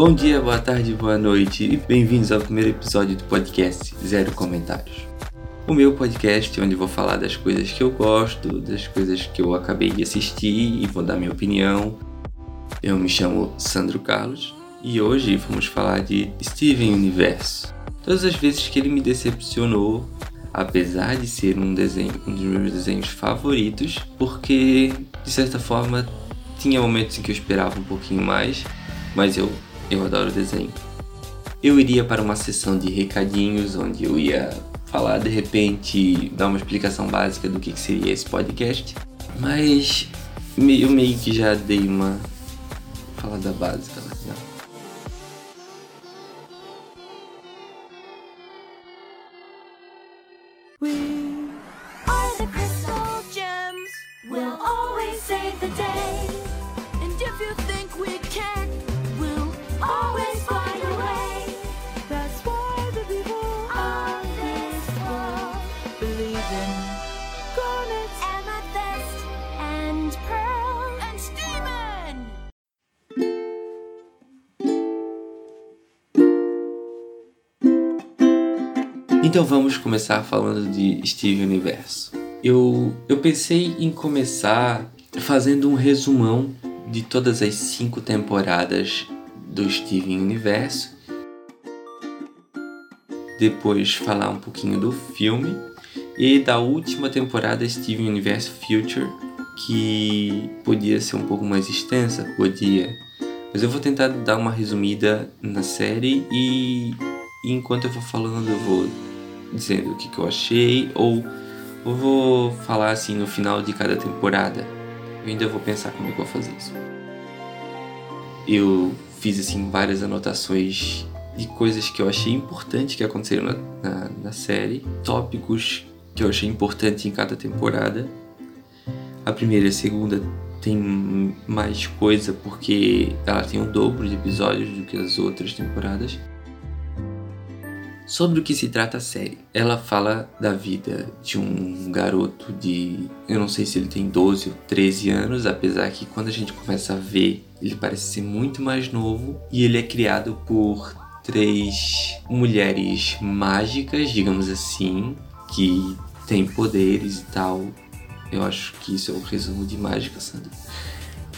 Bom dia, boa tarde, boa noite e bem-vindos ao primeiro episódio do podcast Zero Comentários. O meu podcast onde vou falar das coisas que eu gosto, das coisas que eu acabei de assistir e vou dar minha opinião. Eu me chamo Sandro Carlos e hoje vamos falar de Steven Universo. Todas as vezes que ele me decepcionou, apesar de ser um desenho, um dos meus desenhos favoritos, porque de certa forma tinha momentos em que eu esperava um pouquinho mais, mas eu eu adoro desenho. Eu iria para uma sessão de recadinhos onde eu ia falar de repente, dar uma explicação básica do que seria esse podcast, mas eu meio que já dei uma falada básica lá. Né? Então vamos começar falando de Steve Universo. Eu, eu pensei em começar fazendo um resumão de todas as cinco temporadas do Steven Universo. Depois falar um pouquinho do filme e da última temporada Steven Universe Future, que podia ser um pouco mais extensa, podia. Mas eu vou tentar dar uma resumida na série e enquanto eu vou falando eu vou dizendo o que, que eu achei, ou eu vou falar assim no final de cada temporada. Eu ainda vou pensar como é que eu vou fazer isso. Eu fiz assim várias anotações de coisas que eu achei importante que aconteceram na, na, na série, tópicos que eu achei importante em cada temporada. A primeira e a segunda tem mais coisa porque ela tem o dobro de episódios do que as outras temporadas. Sobre o que se trata a série? Ela fala da vida de um garoto de. Eu não sei se ele tem 12 ou 13 anos, apesar que quando a gente começa a ver, ele parece ser muito mais novo. E ele é criado por três mulheres mágicas, digamos assim, que têm poderes e tal. Eu acho que isso é um resumo de mágica, Sandra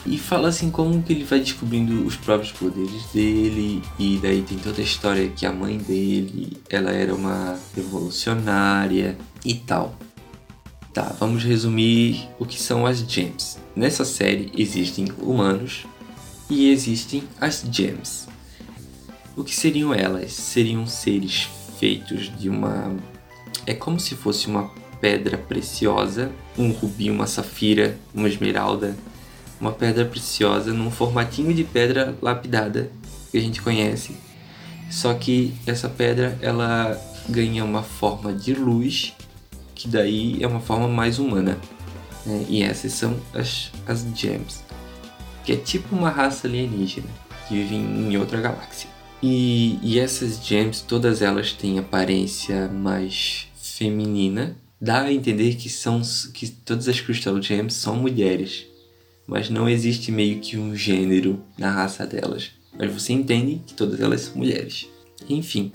e fala assim como que ele vai descobrindo os próprios poderes dele e daí tem toda a história que a mãe dele ela era uma revolucionária e tal. Tá, vamos resumir o que são as gems. Nessa série existem humanos e existem as gems. O que seriam elas? Seriam seres feitos de uma é como se fosse uma pedra preciosa, um rubi, uma safira, uma esmeralda uma pedra preciosa num formatinho de pedra lapidada que a gente conhece. Só que essa pedra ela ganha uma forma de luz, que daí é uma forma mais humana. Né? E essas são as, as gems, que é tipo uma raça alienígena que vive em outra galáxia. E, e essas gems, todas elas têm aparência mais feminina. Dá a entender que são que todas as Crystal Gems são mulheres mas não existe meio que um gênero na raça delas. Mas você entende que todas elas são mulheres. Enfim.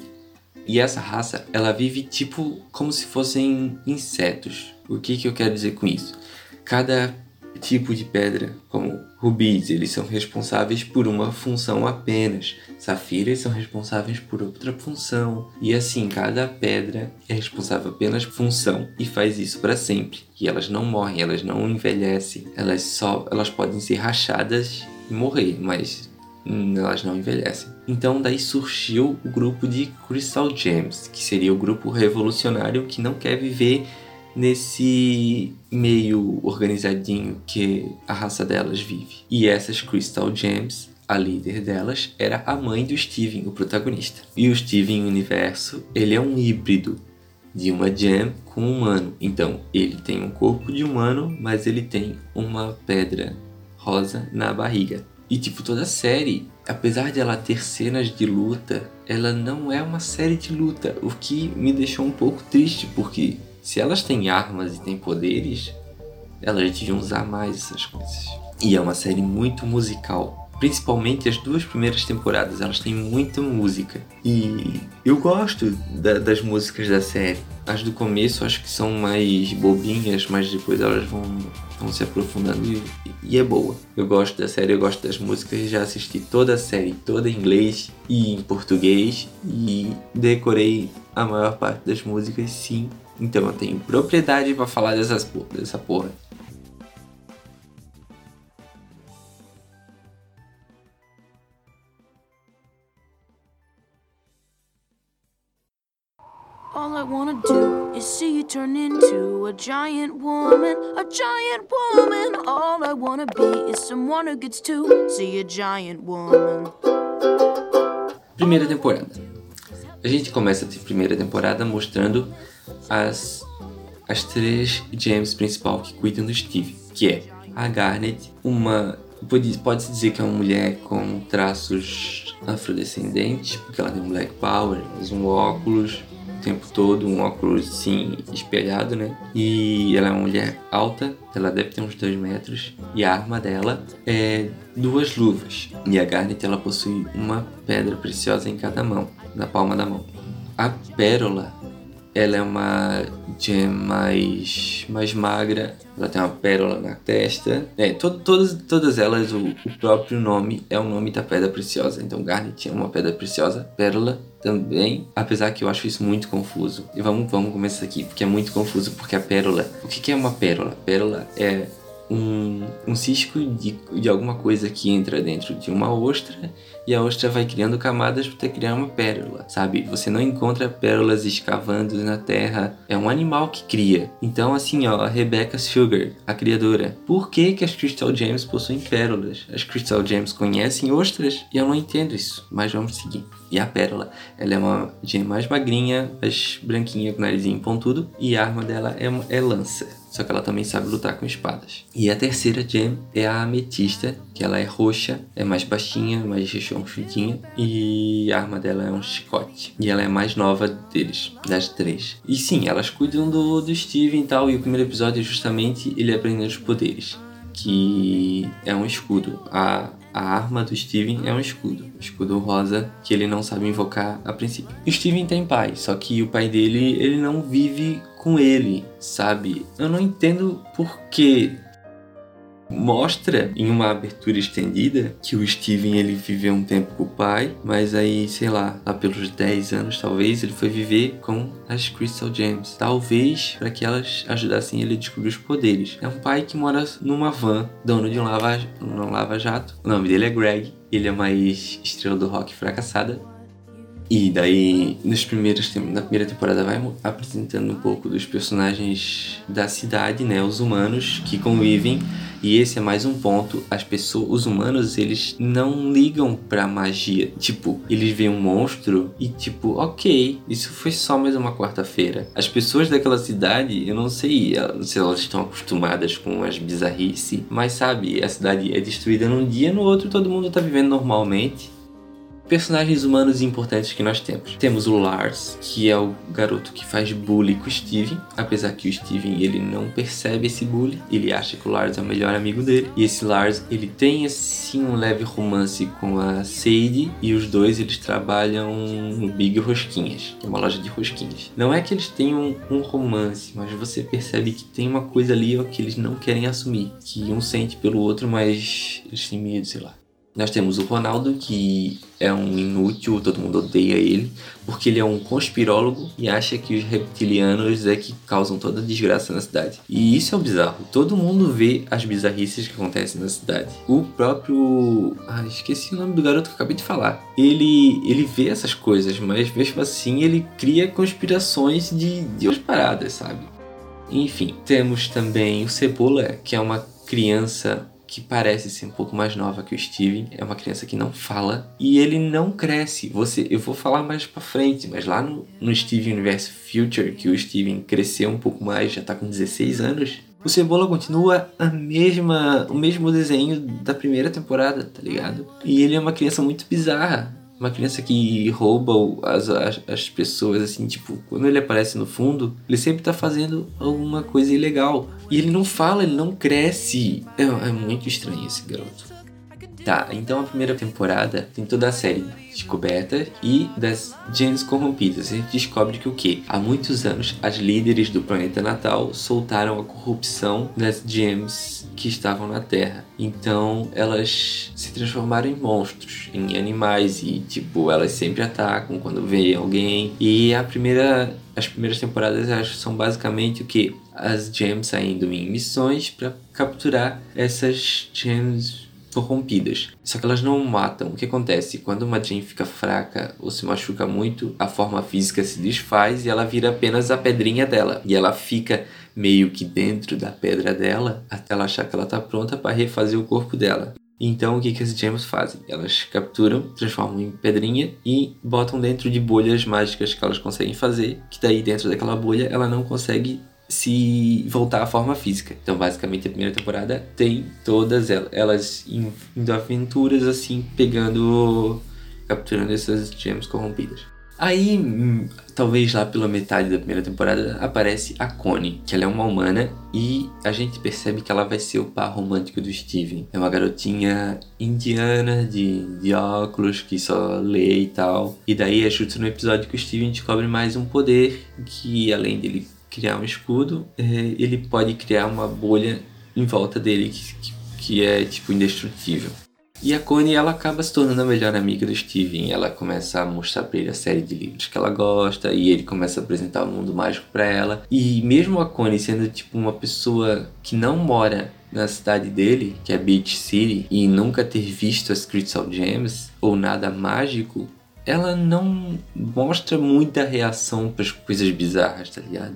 E essa raça, ela vive tipo como se fossem insetos. O que, que eu quero dizer com isso? Cada tipo de pedra, como rubis, eles são responsáveis por uma função apenas. Safiras são responsáveis por outra função. E assim, cada pedra é responsável apenas por função e faz isso para sempre. E elas não morrem, elas não envelhecem. Elas só elas podem ser rachadas e morrer, mas elas não envelhecem. Então daí surgiu o grupo de Crystal Gems, que seria o grupo revolucionário que não quer viver nesse meio organizadinho que a raça delas vive. E essas Crystal Gems, a líder delas, era a mãe do Steven, o protagonista. E o Steven Universo, ele é um híbrido de uma gem com um humano. Então, ele tem um corpo de humano, mas ele tem uma pedra rosa na barriga. E tipo, toda a série, apesar de ela ter cenas de luta, ela não é uma série de luta, o que me deixou um pouco triste, porque se elas têm armas e têm poderes, elas deviam usar mais essas coisas. E é uma série muito musical. Principalmente as duas primeiras temporadas, elas têm muita música. E eu gosto da, das músicas da série. As do começo acho que são mais bobinhas, mas depois elas vão, vão se aprofundando e, e é boa. Eu gosto da série, eu gosto das músicas, já assisti toda a série, toda em inglês e em português e decorei a maior parte das músicas sim. Então eu tenho propriedade para falar dessas, dessa porra. All I wanna do is see you turn into a giant woman, a giant woman. All I wanna be is someone who gets to see a giant woman. Primeira temporada. A gente começa a primeira temporada mostrando as, as três James principal que cuidam do Steve, que é a Garnet, uma pode, pode dizer que é uma mulher com traços afrodescendentes, porque ela tem um black power, um óculos, tempo todo, um óculos sim espelhado, né? E ela é uma mulher alta, ela deve ter uns 2 metros, e a arma dela é duas luvas. E a Garnet ela possui uma pedra preciosa em cada mão, na palma da mão. A pérola ela é uma gem mais, mais magra, ela tem uma pérola na testa. É, to, todas, todas elas, o, o, próprio nome é o nome da pedra preciosa. Então, Garnet é uma pedra preciosa, pérola também, apesar que eu acho isso muito confuso. E vamos, vamos começar aqui, porque é muito confuso, porque a pérola... O que, que é uma pérola? Pérola é um, um cisco de, de alguma coisa que entra dentro de uma ostra e a ostra vai criando camadas para criar uma pérola, sabe? Você não encontra pérolas escavando na terra, é um animal que cria. Então, assim, ó, a Rebecca Sugar, a criadora, por que, que as Crystal Gems possuem pérolas? As Crystal Gems conhecem ostras? E eu não entendo isso, mas vamos seguir. E a pérola, ela é uma gem mais magrinha, mais branquinha, com narizinho pontudo, e a arma dela é, é lança só que ela também sabe lutar com espadas. E a terceira gem é a ametista, que ela é roxa, é mais baixinha, mais rechonchudinha, e a arma dela é um chicote. E ela é a mais nova deles, das três. E sim, elas cuidam do, do Steven e tal, e o primeiro episódio é justamente ele aprendendo os poderes. Que é um escudo. A, a arma do Steven é um escudo. Um escudo rosa que ele não sabe invocar a princípio. O Steven tem pai, só que o pai dele, ele não vive com ele, sabe? Eu não entendo por que mostra em uma abertura estendida que o Steven ele viveu um tempo com o pai, mas aí, sei lá, lá pelos 10 anos talvez, ele foi viver com as Crystal Gems. Talvez para que elas ajudassem ele a descobrir os poderes. É um pai que mora numa van, dono de um lava, um lava jato. O nome dele é Greg. Ele é mais estrela do rock fracassada e daí, nos primeiros, na primeira temporada, vai apresentando um pouco dos personagens da cidade, né? Os humanos que convivem. E esse é mais um ponto. As pessoas, os humanos, eles não ligam pra magia. Tipo, eles veem um monstro e tipo, ok, isso foi só mais uma quarta-feira. As pessoas daquela cidade, eu não sei se elas estão acostumadas com as bizarrices, mas sabe, a cidade é destruída num dia, no outro todo mundo tá vivendo normalmente personagens humanos importantes que nós temos. Temos o Lars, que é o garoto que faz bullying com o Steven, apesar que o Steven ele não percebe esse bullying, ele acha que o Lars é o melhor amigo dele. E esse Lars, ele tem assim um leve romance com a Sadie e os dois eles trabalham no Big Rosquinhas, que é uma loja de rosquinhas. Não é que eles tenham um romance, mas você percebe que tem uma coisa ali ó, que eles não querem assumir, que um sente pelo outro, mas eles têm medo, sei lá. Nós temos o Ronaldo, que é um inútil, todo mundo odeia ele, porque ele é um conspirólogo e acha que os reptilianos é que causam toda a desgraça na cidade. E isso é bizarro. Todo mundo vê as bizarrices que acontecem na cidade. O próprio. Ah, esqueci o nome do garoto que eu acabei de falar. Ele, ele vê essas coisas, mas mesmo assim ele cria conspirações de, de outras paradas, sabe? Enfim, temos também o Cebola, que é uma criança que parece ser um pouco mais nova que o Steven, é uma criança que não fala e ele não cresce. Você, eu vou falar mais para frente, mas lá no, no Steven Universe Future, que o Steven cresceu um pouco mais, já tá com 16 anos, o Cebola continua a mesma, o mesmo desenho da primeira temporada, tá ligado? E ele é uma criança muito bizarra uma criança que rouba as, as, as, pessoas, assim, tipo, quando ele aparece no fundo, ele sempre tá fazendo alguma coisa ilegal. E ele não fala, ele não cresce. É, é muito estranho esse garoto. Tá, então a primeira temporada tem toda a série descoberta e das gems corrompidas. A gente descobre que o que? Há muitos anos, as líderes do planeta natal soltaram a corrupção das gems que estavam na Terra. Então elas se transformaram em monstros, em animais e tipo, elas sempre atacam quando vê alguém. E a primeira as primeiras temporadas são basicamente o que as gems saindo em missões para capturar essas gems corrompidas. Só que elas não matam. O que acontece? Quando uma Jane fica fraca ou se machuca muito, a forma física se desfaz e ela vira apenas a pedrinha dela. E ela fica meio que dentro da pedra dela até ela achar que ela está pronta para refazer o corpo dela. Então o que, que as gems fazem? Elas capturam, transformam em pedrinha e botam dentro de bolhas mágicas que elas conseguem fazer, que daí dentro daquela bolha ela não consegue se voltar à forma física. Então, basicamente, a primeira temporada tem todas elas, elas indo aventuras assim, pegando, capturando essas gems corrompidas. Aí, hum, talvez lá pela metade da primeira temporada, aparece a Connie, que ela é uma humana e a gente percebe que ela vai ser o par romântico do Steven. É uma garotinha indiana de, de óculos que só lê e tal. E daí é justo no episódio que o Steven descobre mais um poder que, além dele criar um escudo, é, ele pode criar uma bolha em volta dele que, que é tipo indestrutível. E a Connie ela acaba se tornando a melhor amiga do Steven. Ela começa a mostrar para ele a série de livros que ela gosta e ele começa a apresentar o mundo mágico para ela. E mesmo a Connie sendo tipo uma pessoa que não mora na cidade dele, que é Beach City, e nunca ter visto as Crystal Gems ou nada mágico, ela não mostra muita reação para as coisas bizarras, tá ligado?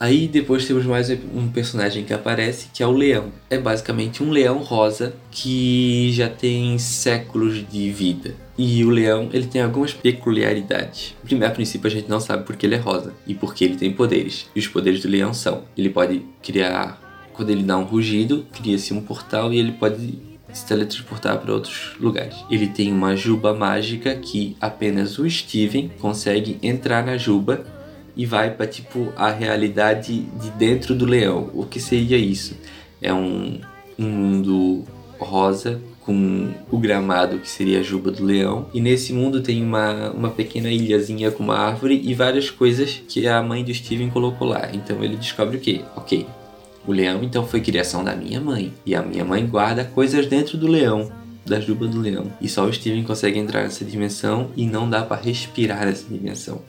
Aí depois temos mais um personagem que aparece, que é o leão. É basicamente um leão rosa que já tem séculos de vida. E o leão, ele tem algumas peculiaridades. Primeiro, a princípio, a gente não sabe porque ele é rosa e porque ele tem poderes. E os poderes do leão são: ele pode criar, quando ele dá um rugido, cria-se um portal e ele pode se teletransportar para outros lugares. Ele tem uma juba mágica que apenas o Steven consegue entrar na juba e vai para tipo a realidade de dentro do leão. O que seria isso? É um, um mundo rosa com o gramado que seria a juba do leão e nesse mundo tem uma, uma pequena ilhazinha com uma árvore e várias coisas que a mãe do Steven colocou lá. Então ele descobre o que? Ok, o leão então foi criação da minha mãe e a minha mãe guarda coisas dentro do leão da juba do leão. E só o Steven consegue entrar nessa dimensão e não dá para respirar nessa dimensão.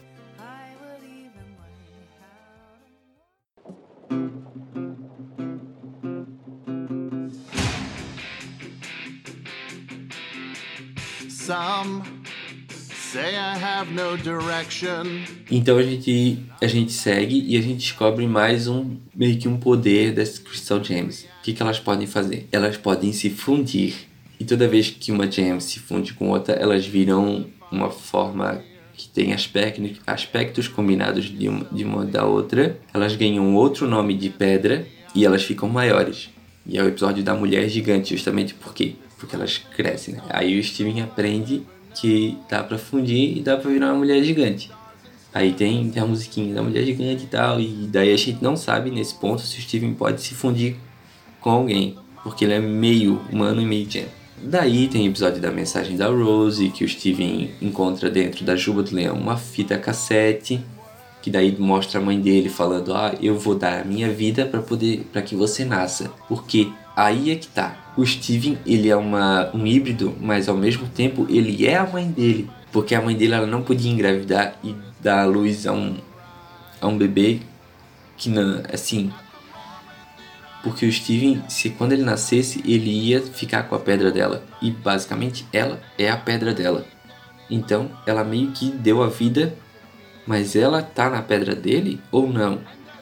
Some say I have no direction. Então a gente a gente segue e a gente descobre mais um meio que um poder das Crystal Gems. O que, que elas podem fazer? Elas podem se fundir e toda vez que uma gem se funde com outra, elas viram uma forma que tem aspectos, aspectos combinados de uma, de uma da outra. Elas ganham outro nome de pedra e elas ficam maiores. E é o episódio da mulher gigante, justamente porque porque elas crescem, né? Aí o Steven aprende que dá pra fundir e dá pra virar uma mulher gigante. Aí tem, tem a musiquinha da mulher gigante e tal, e daí a gente não sabe nesse ponto se o Steven pode se fundir com alguém, porque ele é meio humano e meio gem. Daí tem o episódio da mensagem da Rose, que o Steven encontra dentro da juba do leão uma fita cassete, que daí mostra a mãe dele falando: "Ah, eu vou dar a minha vida para poder para que você nasça". Porque aí é que tá. O Steven, ele é uma, um híbrido, mas ao mesmo tempo ele é a mãe dele. Porque a mãe dele ela não podia engravidar e dar luz a um, a um bebê que não, assim. Porque o Steven, se quando ele nascesse, ele ia ficar com a pedra dela. E basicamente ela é a pedra dela. Então ela meio que deu a vida, mas ela tá na pedra dele ou não?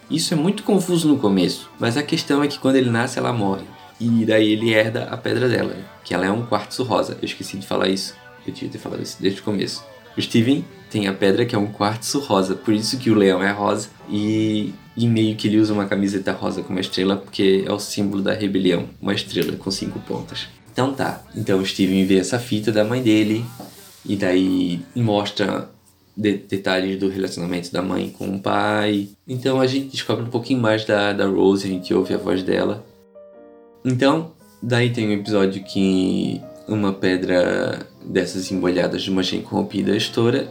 Isso é muito confuso no começo, mas a questão é que quando ele nasce ela morre. E daí ele herda a pedra dela, que ela é um quartzo rosa. Eu esqueci de falar isso. Eu tinha ter falado isso desde o começo. O Steven tem a pedra que é um quartzo rosa, por isso que o leão é rosa. E, e meio que ele usa uma camiseta rosa com uma estrela, porque é o símbolo da rebelião. Uma estrela com cinco pontas. Então tá. Então o Steven vê essa fita da mãe dele. E daí mostra de, detalhes do relacionamento da mãe com o pai. Então a gente descobre um pouquinho mais da, da Rose, a gente ouve a voz dela. Então, daí tem um episódio que uma pedra dessas embolhadas de uma gem corrompida estoura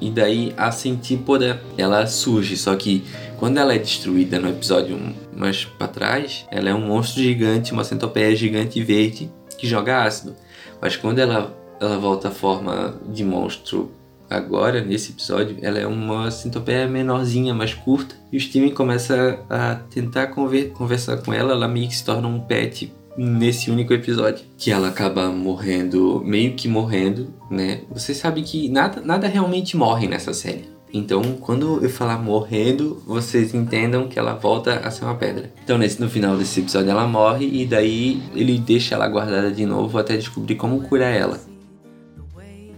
e daí a Centípoda ela surge, só que quando ela é destruída no episódio mais para trás, ela é um monstro gigante, uma centopeia gigante verde que joga ácido. Mas quando ela ela volta à forma de monstro agora, nesse episódio, ela é uma centopeia menorzinha, mais curta. E o Steven começa a tentar conver conversar com ela, ela meio que se torna um pet nesse único episódio. Que ela acaba morrendo, meio que morrendo, né? Você sabe que nada, nada realmente morre nessa série. Então, quando eu falar morrendo, vocês entendam que ela volta a ser uma pedra. Então, nesse, no final desse episódio, ela morre e daí ele deixa ela guardada de novo até descobrir como curar ela.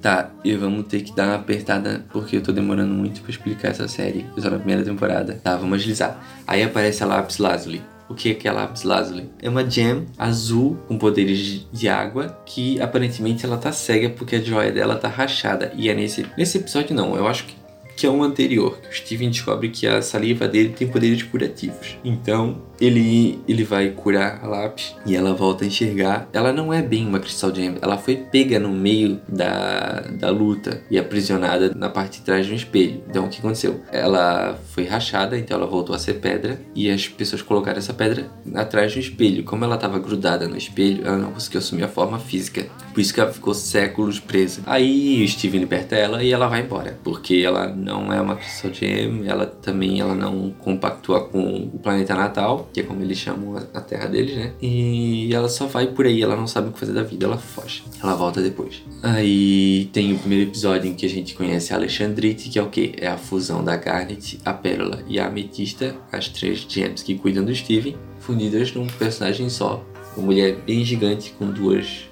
Tá, e vamos ter que dar uma apertada porque eu tô demorando muito para explicar essa série. Só na primeira temporada. Tá, vamos agilizar. Aí aparece a Lapis Lazuli. O que é que é a Lapis Lazuli? É uma gem azul com poderes de água que aparentemente ela tá cega porque a joia dela tá rachada. E é nesse, nesse episódio não, eu acho que que é um anterior, o Steven descobre que a saliva dele tem poderes curativos. Então, ele, ele vai curar a lápis e ela volta a enxergar. Ela não é bem uma Crystal Gem, ela foi pega no meio da, da luta e aprisionada na parte de trás de um espelho. Então, o que aconteceu? Ela foi rachada, então ela voltou a ser pedra e as pessoas colocaram essa pedra atrás de um espelho. Como ela estava grudada no espelho, ela não conseguiu assumir a forma física. Por isso que ela ficou séculos presa. Aí o Steven liberta ela e ela vai embora, porque ela não é uma Crystal Gem, ela também ela não compactua com o planeta natal, que é como eles chamam a terra deles, né? E ela só vai por aí, ela não sabe o que fazer da vida, ela foge. Ela volta depois. Aí tem o primeiro episódio em que a gente conhece a Alexandrite, que é o quê? É a fusão da Garnet, a Pérola e a Ametista, as três gems que cuidam do Steven, fundidas num personagem só. Uma mulher bem gigante com duas.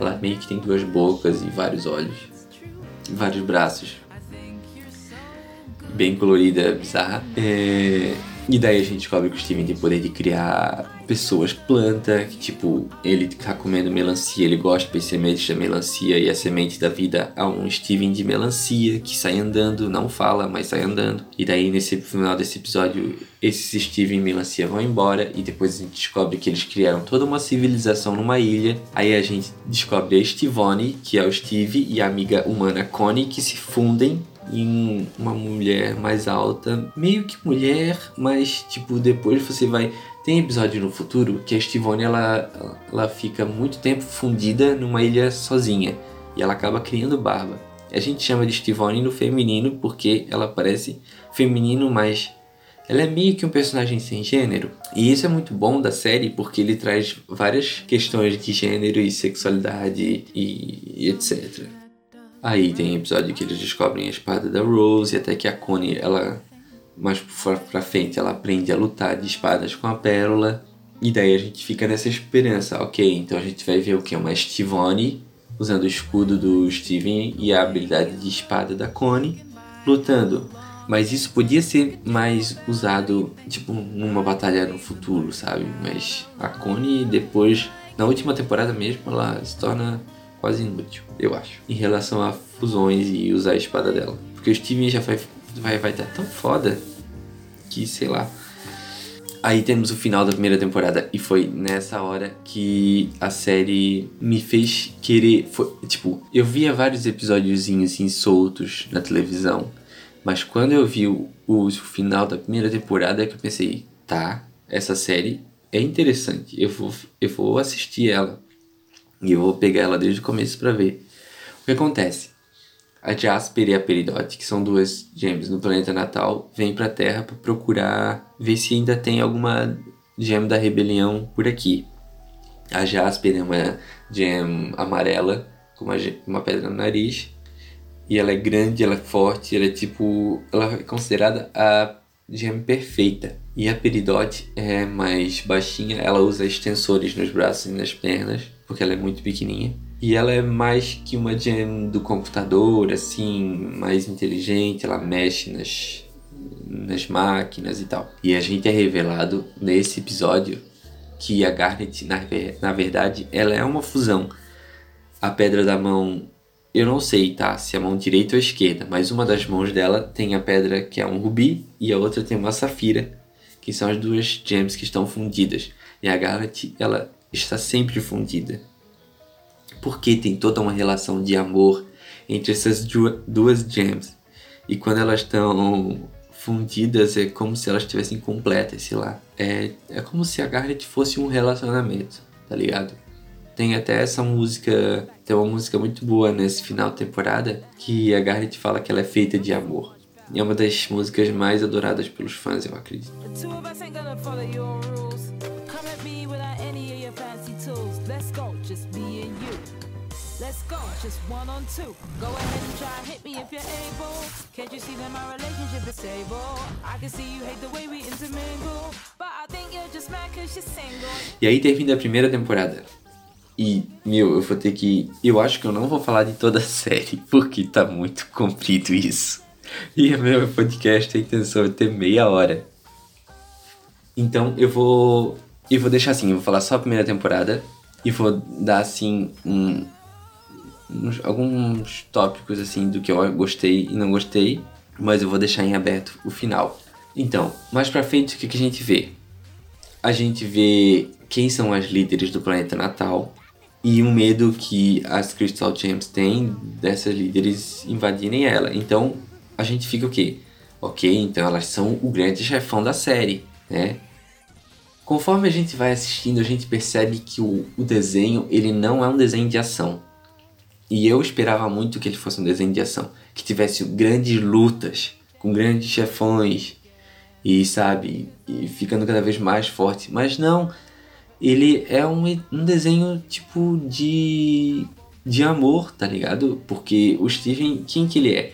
Ela meio que tem duas bocas e vários olhos. E vários braços. Bem colorida, bizarra. É e daí a gente descobre que o Steven tem poder de criar pessoas planta, que tipo, ele tá comendo melancia, ele gosta de semente da melancia e a semente da vida a um Steven de melancia que sai andando, não fala, mas sai andando. E daí nesse final desse episódio, esses Steven e melancia vão embora e depois a gente descobre que eles criaram toda uma civilização numa ilha. Aí a gente descobre a Stivone, que é o Steve, e a amiga humana Connie, que se fundem em uma mulher mais alta, meio que mulher, mas tipo depois você vai tem episódio no futuro que a Stivone ela, ela fica muito tempo fundida numa ilha sozinha e ela acaba criando barba. A gente chama de Stivone no feminino porque ela parece feminino, mas ela é meio que um personagem sem gênero. E isso é muito bom da série porque ele traz várias questões de gênero e sexualidade e etc. Aí tem episódio que eles descobrem a espada da Rose, e até que a Connie, ela mais pra frente, ela aprende a lutar de espadas com a Pérola. E daí a gente fica nessa esperança, ok, então a gente vai ver o que? Uma Stivone usando o escudo do Steven e a habilidade de espada da Connie lutando. Mas isso podia ser mais usado, tipo, numa batalha no futuro, sabe? Mas a Connie depois, na última temporada mesmo, ela se torna quase inútil, eu acho, em relação a fusões e usar a espada dela. Porque o Steven já vai vai vai estar tão foda que sei lá. Aí temos o final da primeira temporada e foi nessa hora que a série me fez querer, foi, tipo, eu via vários episódiozinhos assim soltos na televisão, mas quando eu vi o, o final da primeira temporada é que eu pensei, tá, essa série é interessante, eu vou, eu vou assistir ela. E eu vou pegar ela desde o começo para ver. O que acontece? A Jasper e a Peridot, que são duas gems no planeta natal, vêm para a Terra para procurar ver se ainda tem alguma gem da rebelião por aqui. A Jasper é uma gem amarela com uma, uma pedra no nariz e ela é grande, ela é forte, ela é tipo, ela é considerada a gem perfeita. E a Peridot é mais baixinha, ela usa extensores nos braços e nas pernas porque ela é muito pequenininha. E ela é mais que uma gem do computador, assim, mais inteligente, ela mexe nas, nas máquinas e tal. E a gente é revelado nesse episódio que a Garnet, na, na verdade, ela é uma fusão. A pedra da mão, eu não sei, tá? Se é a mão direita ou esquerda, mas uma das mãos dela tem a pedra que é um rubi e a outra tem uma safira, que são as duas gems que estão fundidas. E a Garnet, ela está sempre fundida. Porque tem toda uma relação de amor entre essas duas gems. E quando elas estão fundidas, é como se elas estivessem completas, sei lá. É, é como se a Garnet fosse um relacionamento, tá ligado? Tem até essa música, tem uma música muito boa nesse final de temporada, que a Garnet fala que ela é feita de amor. E é uma das músicas mais adoradas pelos fãs, eu acredito. Let's go, just one on two. Go ahead and try hit me if you're able. Can't you see that my relationship is stable? I can see you hate the way we intermingle. But I think you're just mad cause you're single. E aí termina a primeira temporada. E, meu, eu vou ter que. Eu acho que eu não vou falar de toda a série, porque tá muito comprido isso. E o meu podcast, a intenção é ter meia hora. Então eu vou. Eu vou deixar assim, eu vou falar só a primeira temporada e vou dar assim um, uns, alguns tópicos assim do que eu gostei e não gostei, mas eu vou deixar em aberto o final. Então, mais pra frente o que, que a gente vê? A gente vê quem são as líderes do planeta Natal e o medo que as Crystal Gems têm dessas líderes invadirem ela. Então, a gente fica o quê? Ok, então elas são o grande chefão da série, né? Conforme a gente vai assistindo, a gente percebe que o, o desenho ele não é um desenho de ação. E eu esperava muito que ele fosse um desenho de ação, que tivesse grandes lutas com grandes chefões e sabe, e ficando cada vez mais forte. Mas não, ele é um, um desenho tipo de de amor, tá ligado? Porque o Steven, quem que ele é?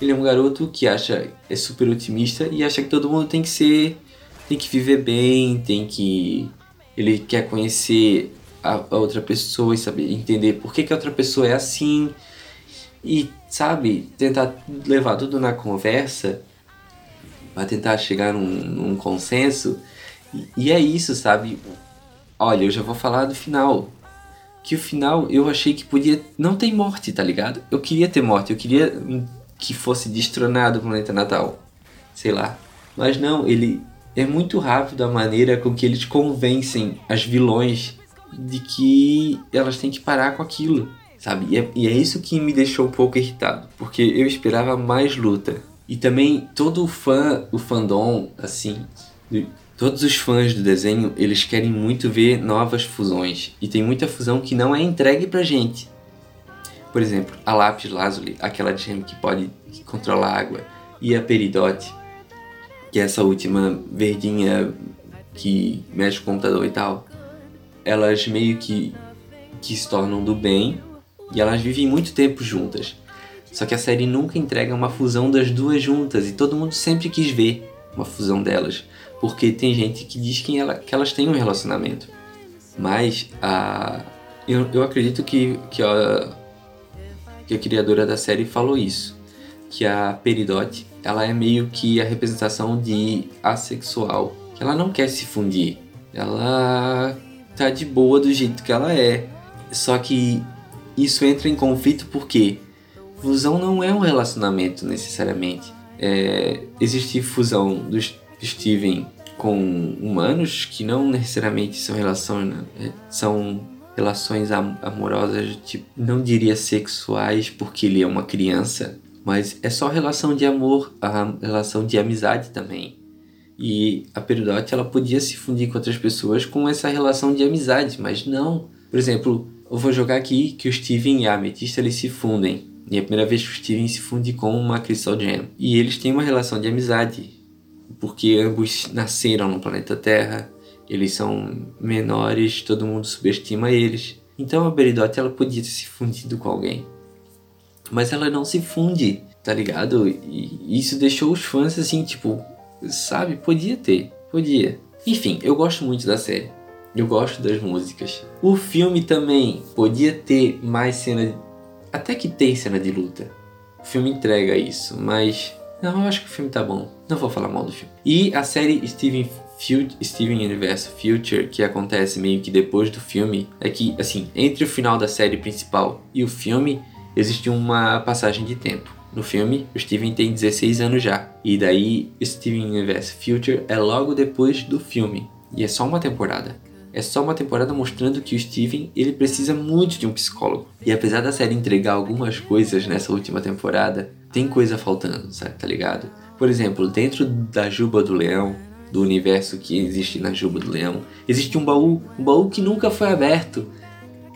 Ele é um garoto que acha é super otimista e acha que todo mundo tem que ser tem que viver bem, tem que ele quer conhecer a, a outra pessoa e saber entender por que, que a outra pessoa é assim. E sabe tentar levar tudo na conversa para tentar chegar num, num consenso. E, e, é isso sabe? Olha eu já vou falar do final. Que o final eu achei que podia não tem morte tá ligado? Eu queria ter morte eu queria que fosse destronado o planeta Natal. Sei lá. Mas não ele é muito rápido a maneira com que eles convencem as vilões de que elas têm que parar com aquilo, sabe? E é, e é isso que me deixou um pouco irritado, porque eu esperava mais luta. E também todo o fã, o fandom, assim, todos os fãs do desenho, eles querem muito ver novas fusões. E tem muita fusão que não é entregue pra gente. Por exemplo, a Lápis Lazuli, aquela gem que pode controlar a água, e a Peridote, que é essa última verdinha que mexe com o computador e tal elas meio que, que se tornam do bem e elas vivem muito tempo juntas. Só que a série nunca entrega uma fusão das duas juntas e todo mundo sempre quis ver uma fusão delas, porque tem gente que diz que, ela, que elas têm um relacionamento. Mas a, eu, eu acredito que, que, a, que a criadora da série falou isso, que a Peridote ela é meio que a representação de assexual, ela não quer se fundir, ela tá de boa do jeito que ela é. Só que isso entra em conflito porque fusão não é um relacionamento necessariamente. É, existe fusão do Steven com humanos que não necessariamente são relações, né? são relações amorosas, tipo, não diria sexuais porque ele é uma criança, mas é só relação de amor, a relação de amizade também. E a Peridot ela podia se fundir com outras pessoas com essa relação de amizade, mas não. Por exemplo, eu vou jogar aqui que o Steven e a Ametista eles se fundem. E é a primeira vez que o Steven se funde com uma Crystal Gem. E eles têm uma relação de amizade, porque ambos nasceram no planeta Terra, eles são menores, todo mundo subestima eles. Então a Peridot ela podia ter se fundido com alguém. Mas ela não se funde, tá ligado? E isso deixou os fãs assim, tipo, Sabe? Podia ter. Podia. Enfim, eu gosto muito da série. Eu gosto das músicas. O filme também podia ter mais cena. Até que tem cena de luta. O filme entrega isso, mas. Não, eu acho que o filme tá bom. Não vou falar mal do filme. E a série Steven, Steven Universe Future, que acontece meio que depois do filme, é que, assim, entre o final da série principal e o filme, existe uma passagem de tempo. No filme, o Steven tem 16 anos já. E daí, Steven Universe Future é logo depois do filme. E é só uma temporada. É só uma temporada mostrando que o Steven ele precisa muito de um psicólogo. E apesar da série entregar algumas coisas nessa última temporada, tem coisa faltando, sabe? Tá ligado? Por exemplo, dentro da Juba do Leão, do universo que existe na Juba do Leão, existe um baú, um baú que nunca foi aberto,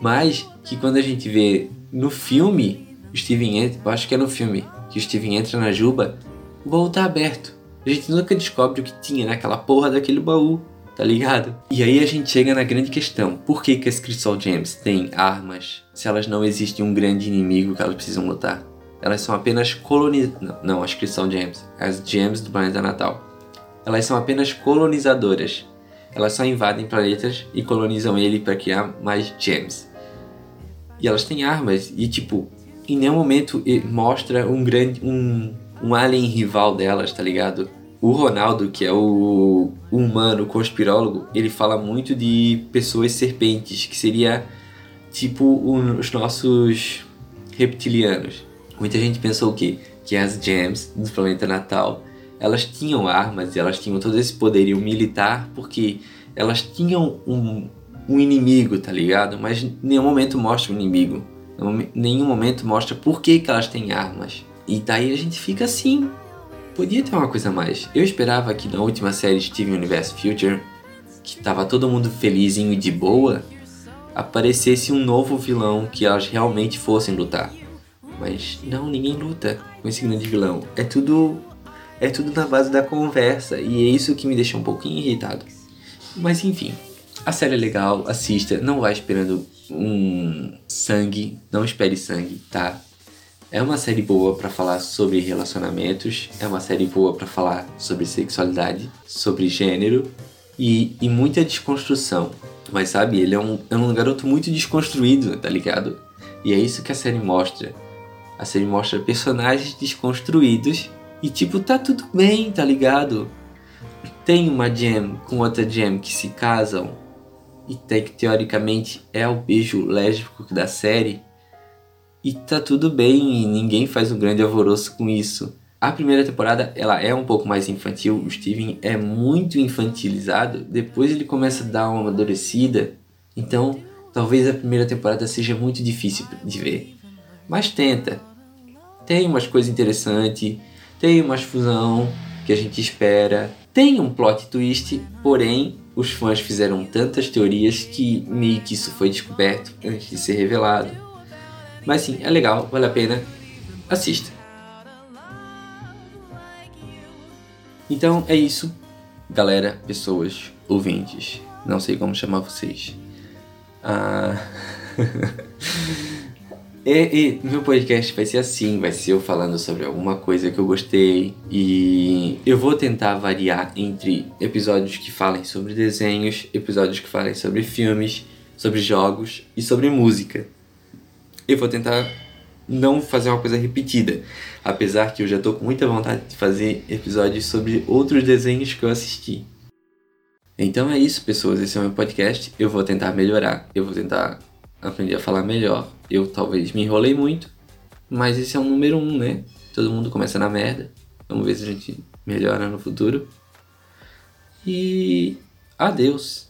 mas que quando a gente vê no filme, Steven entra, acho que é no filme, que Steven entra na Juba, o baú tá aberto. A gente nunca descobre o que tinha naquela porra daquele baú tá ligado? E aí a gente chega na grande questão: por que, que as Crystal Gems têm armas se elas não existem um grande inimigo que elas precisam lutar? Elas são apenas colonizadoras. Não, não, as Crystal Gems, as Gems do planeta Natal. Elas são apenas colonizadoras. Elas só invadem planetas e colonizam ele para criar mais gems. E elas têm armas e tipo, em nenhum momento mostra um grande um, um alien rival delas, tá ligado? O Ronaldo, que é o humano conspirólogo, ele fala muito de pessoas serpentes, que seria tipo os nossos reptilianos. Muita gente pensou o quê? Que as gems do planeta Natal, elas tinham armas e elas tinham todo esse poderio militar porque elas tinham um, um inimigo, tá ligado? Mas nenhum momento mostra o inimigo. Nenhum momento mostra por que, que elas têm armas. E daí a gente fica assim, Podia ter uma coisa a mais. Eu esperava que na última série Steven Universe Future, que tava todo mundo felizinho e de boa, aparecesse um novo vilão que elas realmente fossem lutar. Mas não, ninguém luta com esse grande vilão. É tudo é tudo na base da conversa e é isso que me deixa um pouquinho irritado. Mas enfim, a série é legal, assista, não vá esperando um sangue, não espere sangue, tá? É uma série boa para falar sobre relacionamentos, é uma série boa para falar sobre sexualidade, sobre gênero e, e muita desconstrução. Mas sabe, ele é um, é um garoto muito desconstruído, tá ligado? E é isso que a série mostra. A série mostra personagens desconstruídos e tipo, tá tudo bem, tá ligado? Tem uma gem com outra gem que se casam e que teoricamente é o beijo lésbico da série e tá tudo bem, e ninguém faz um grande alvoroço com isso. A primeira temporada ela é um pouco mais infantil, o Steven é muito infantilizado, depois ele começa a dar uma amadurecida, então talvez a primeira temporada seja muito difícil de ver. Mas tenta. Tem umas coisas interessantes, tem umas fusão que a gente espera, tem um plot twist, porém os fãs fizeram tantas teorias que meio que isso foi descoberto antes de ser revelado. Mas sim, é legal, vale a pena. Assista. Então é isso, galera, pessoas, ouvintes. Não sei como chamar vocês. Ah... e, e meu podcast vai ser assim, vai ser eu falando sobre alguma coisa que eu gostei e eu vou tentar variar entre episódios que falem sobre desenhos, episódios que falem sobre filmes, sobre jogos e sobre música eu vou tentar não fazer uma coisa repetida. Apesar que eu já tô com muita vontade de fazer episódios sobre outros desenhos que eu assisti. Então é isso, pessoas. Esse é o meu podcast. Eu vou tentar melhorar. Eu vou tentar aprender a falar melhor. Eu talvez me enrolei muito. Mas esse é o número um, né? Todo mundo começa na merda. Vamos ver se a gente melhora no futuro. E adeus.